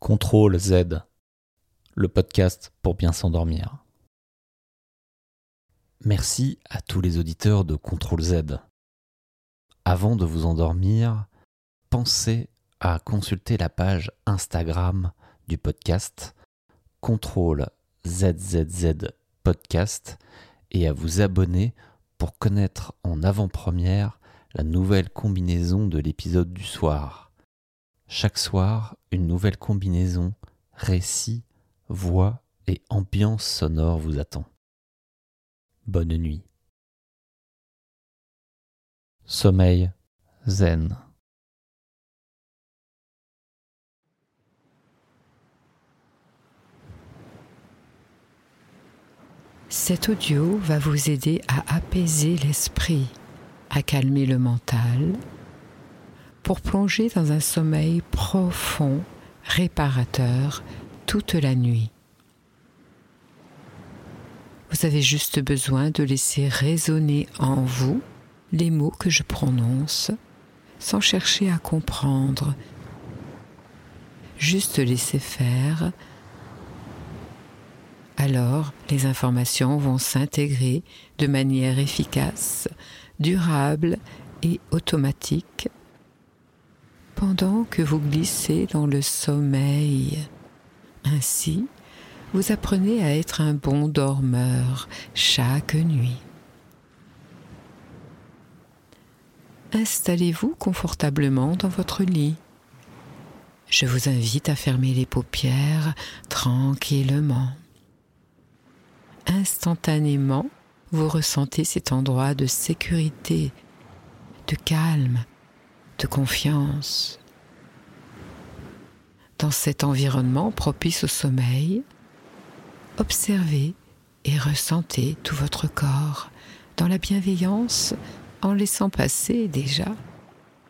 Contrôle Z, le podcast pour bien s'endormir. Merci à tous les auditeurs de Contrôle Z. Avant de vous endormir, pensez à consulter la page Instagram du podcast Contrôle ZZZ Podcast et à vous abonner pour connaître en avant-première la nouvelle combinaison de l'épisode du soir. Chaque soir, une nouvelle combinaison, récit, voix et ambiance sonore vous attend. Bonne nuit. Sommeil zen. Cet audio va vous aider à apaiser l'esprit, à calmer le mental pour plonger dans un sommeil profond, réparateur, toute la nuit. Vous avez juste besoin de laisser résonner en vous les mots que je prononce sans chercher à comprendre. Juste laisser faire. Alors les informations vont s'intégrer de manière efficace, durable et automatique pendant que vous glissez dans le sommeil. Ainsi, vous apprenez à être un bon dormeur chaque nuit. Installez-vous confortablement dans votre lit. Je vous invite à fermer les paupières tranquillement. Instantanément, vous ressentez cet endroit de sécurité, de calme de confiance. Dans cet environnement propice au sommeil, observez et ressentez tout votre corps dans la bienveillance en laissant passer déjà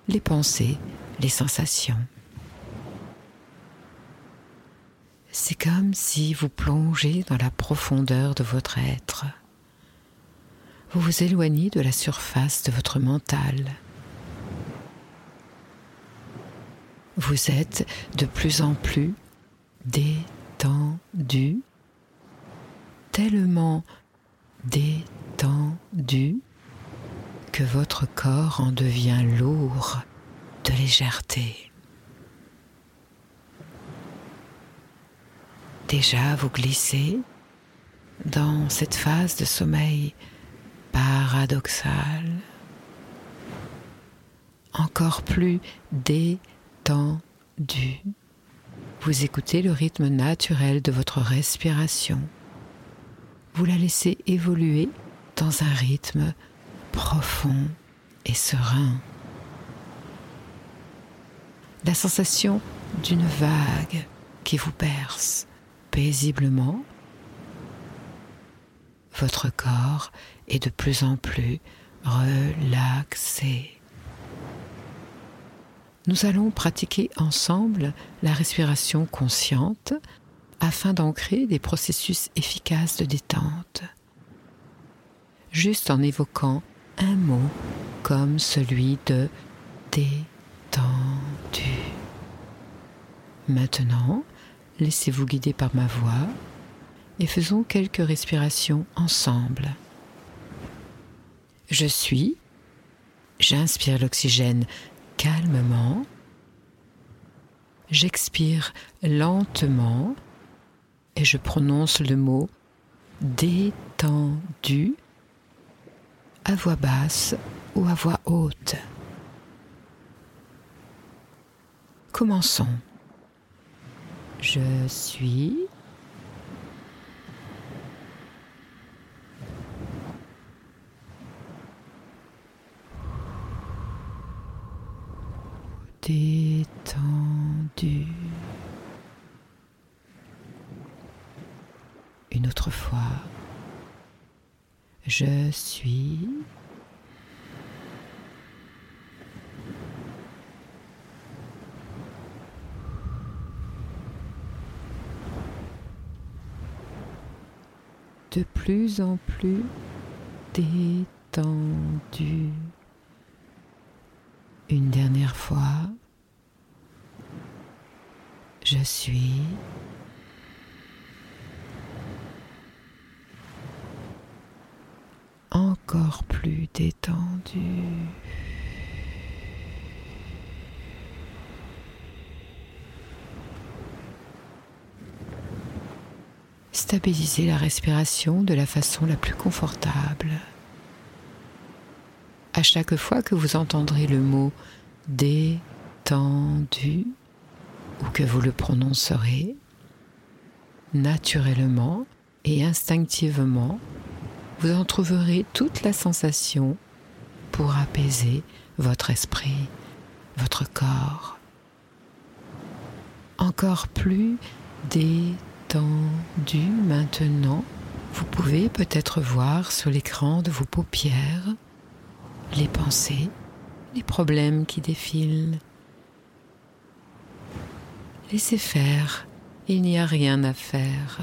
les pensées, les sensations. C'est comme si vous plongez dans la profondeur de votre être. Vous vous éloignez de la surface de votre mental vous êtes de plus en plus détendu, tellement détendu que votre corps en devient lourd de légèreté. Déjà, vous glissez dans cette phase de sommeil paradoxal, encore plus détendu vous écoutez le rythme naturel de votre respiration. Vous la laissez évoluer dans un rythme profond et serein. La sensation d'une vague qui vous berce paisiblement. Votre corps est de plus en plus relaxé nous allons pratiquer ensemble la respiration consciente afin d'ancrer des processus efficaces de détente. Juste en évoquant un mot comme celui de détendu. Maintenant, laissez-vous guider par ma voix et faisons quelques respirations ensemble. Je suis, j'inspire l'oxygène calmement. J'expire lentement et je prononce le mot détendu à voix basse ou à voix haute. Commençons. Je suis détendu. Une autre fois, je suis de plus en plus détendu. Une dernière fois, Je suis plus détendu. Stabilisez la respiration de la façon la plus confortable. À chaque fois que vous entendrez le mot détendu ou que vous le prononcerez, naturellement et instinctivement, vous en trouverez toute la sensation pour apaiser votre esprit, votre corps. Encore plus détendu maintenant, vous pouvez peut-être voir sur l'écran de vos paupières les pensées, les problèmes qui défilent. Laissez faire, il n'y a rien à faire.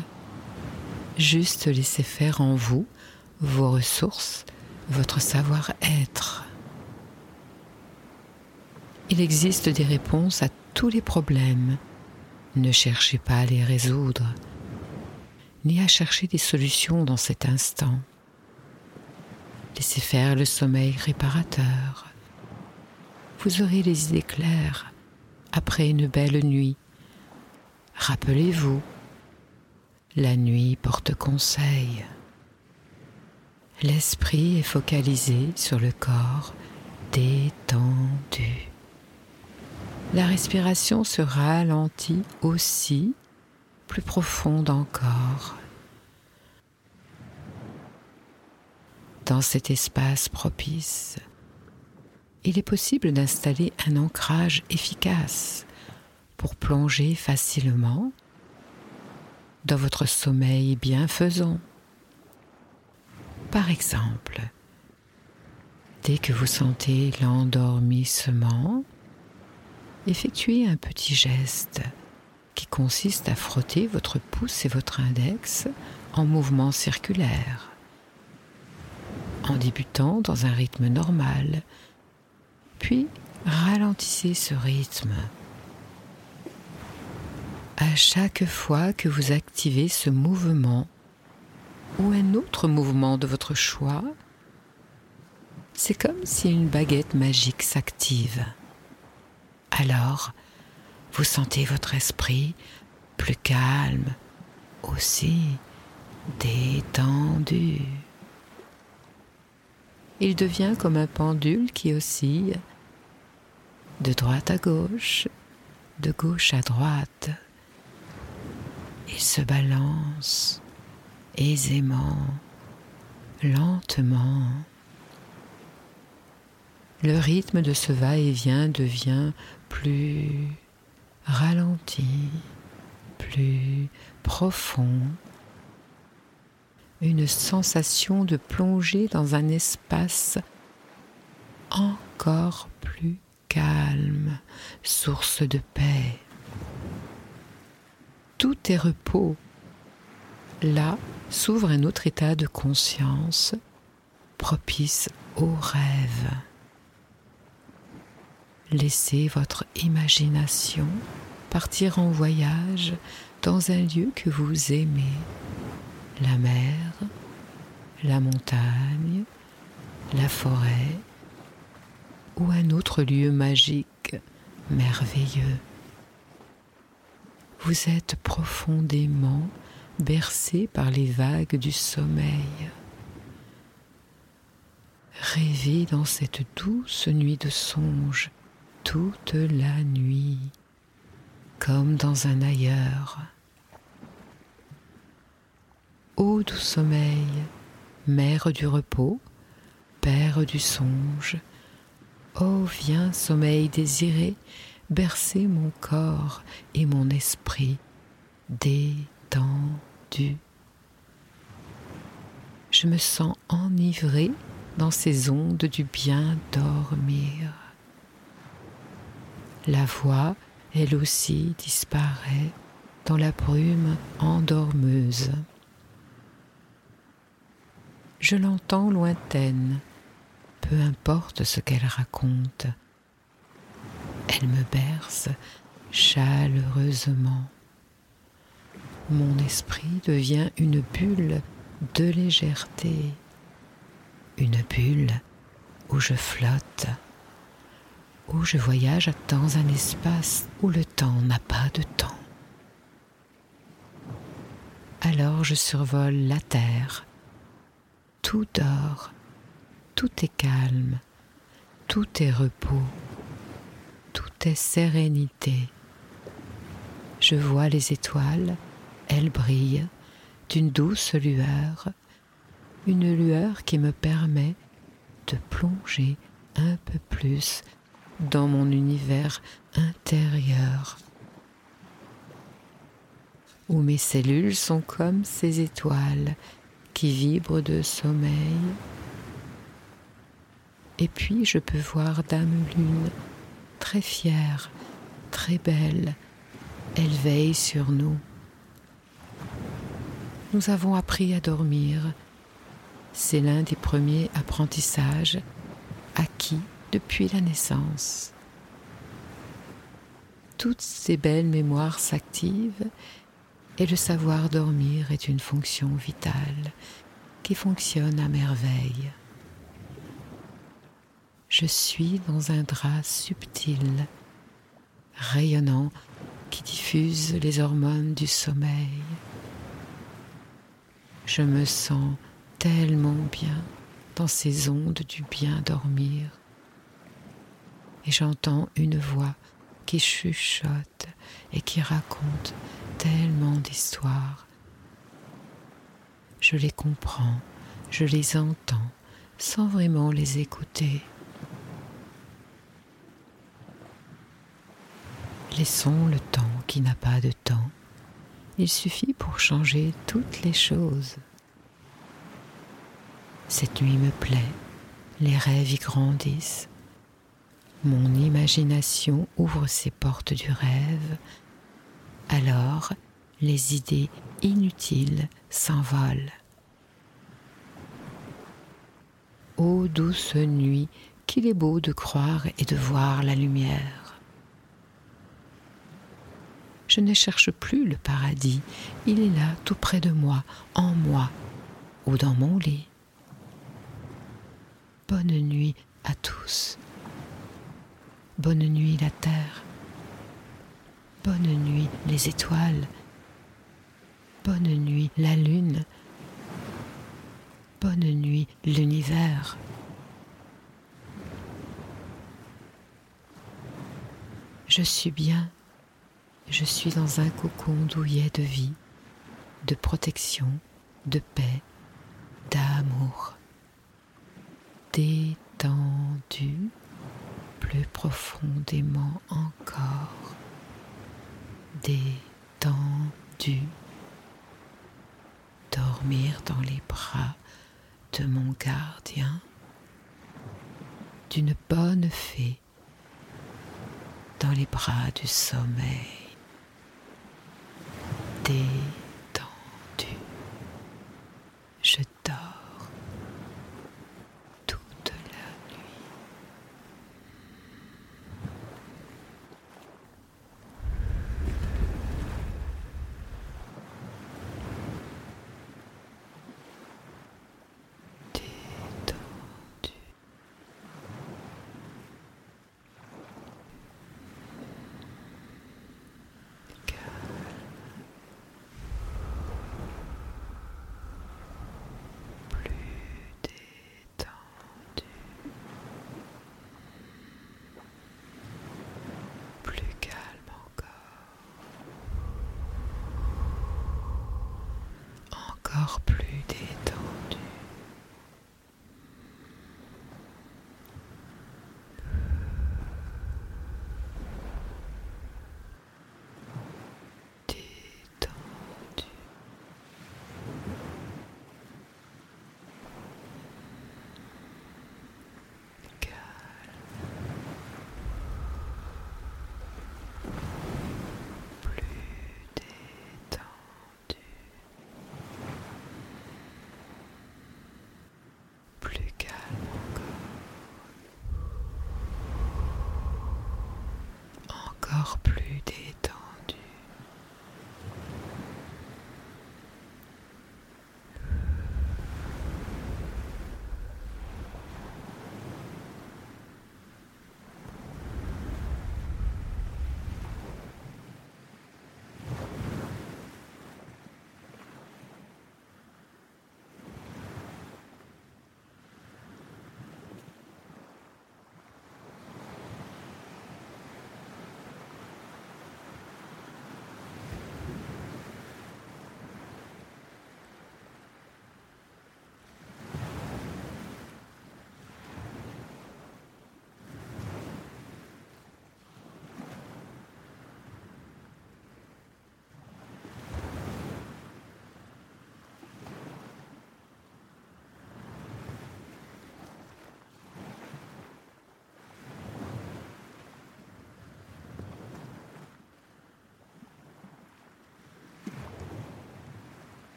Juste laissez faire en vous vos ressources, votre savoir-être. Il existe des réponses à tous les problèmes. Ne cherchez pas à les résoudre, ni à chercher des solutions dans cet instant. Laissez faire le sommeil réparateur. Vous aurez les idées claires après une belle nuit. Rappelez-vous, la nuit porte conseil. L'esprit est focalisé sur le corps détendu. La respiration se ralentit aussi, plus profonde encore. Dans cet espace propice, il est possible d'installer un ancrage efficace pour plonger facilement dans votre sommeil bienfaisant. Par exemple, dès que vous sentez l'endormissement, effectuez un petit geste qui consiste à frotter votre pouce et votre index en mouvement circulaire, en débutant dans un rythme normal, puis ralentissez ce rythme. À chaque fois que vous activez ce mouvement, ou un autre mouvement de votre choix, c'est comme si une baguette magique s'active. Alors, vous sentez votre esprit plus calme, aussi détendu. Il devient comme un pendule qui oscille de droite à gauche, de gauche à droite. Il se balance aisément, lentement. Le rythme de ce va-et-vient devient plus ralenti, plus profond. Une sensation de plonger dans un espace encore plus calme, source de paix. Tout est repos, là s'ouvre un autre état de conscience propice au rêve. Laissez votre imagination partir en voyage dans un lieu que vous aimez, la mer, la montagne, la forêt ou un autre lieu magique, merveilleux. Vous êtes profondément bercé par les vagues du sommeil. Rêvez dans cette douce nuit de songe toute la nuit, comme dans un ailleurs. Ô doux sommeil, mère du repos, père du songe, ô viens sommeil désiré, bercer mon corps et mon esprit Je me sens enivré dans ces ondes du bien dormir. La voix, elle aussi, disparaît dans la brume endormeuse. Je l'entends lointaine, peu importe ce qu'elle raconte. Elle me berce chaleureusement. Mon esprit devient une bulle de légèreté, une bulle où je flotte, où je voyage dans un espace où le temps n'a pas de temps. Alors je survole la terre, tout dort, tout est calme, tout est repos, tout est sérénité. Je vois les étoiles, elles brillent d'une douce lueur, une lueur qui me permet de plonger un peu plus dans mon univers intérieur, où mes cellules sont comme ces étoiles qui vibrent de sommeil. Et puis je peux voir Dame Lune, très fière, très belle, elle veille sur nous. Nous avons appris à dormir. C'est l'un des premiers apprentissages acquis depuis la naissance. Toutes ces belles mémoires s'activent et le savoir dormir est une fonction vitale qui fonctionne à merveille. Je suis dans un drap subtil, rayonnant, qui diffuse les hormones du sommeil. Je me sens tellement bien dans ces ondes du bien dormir. Et j'entends une voix qui chuchote et qui raconte tellement d'histoires. Je les comprends, je les entends sans vraiment les écouter. Laissons le temps qui n'a pas de temps. Il suffit pour changer toutes les choses. Cette nuit me plaît, les rêves y grandissent. Mon imagination ouvre ses portes du rêve. Alors, les idées inutiles s'envolent. Ô douce nuit, qu'il est beau de croire et de voir la lumière. Je ne cherche plus le paradis, il est là tout près de moi, en moi, ou dans mon lit. Bonne nuit à tous. Bonne nuit la terre. Bonne nuit les étoiles. Bonne nuit la lune. Bonne nuit l'univers. Je suis bien je suis dans un cocon douillet de vie, de protection, de paix, d'amour. Détendu plus profondément encore. Détendu. Dormir dans les bras de mon gardien, d'une bonne fée, dans les bras du sommeil détendu.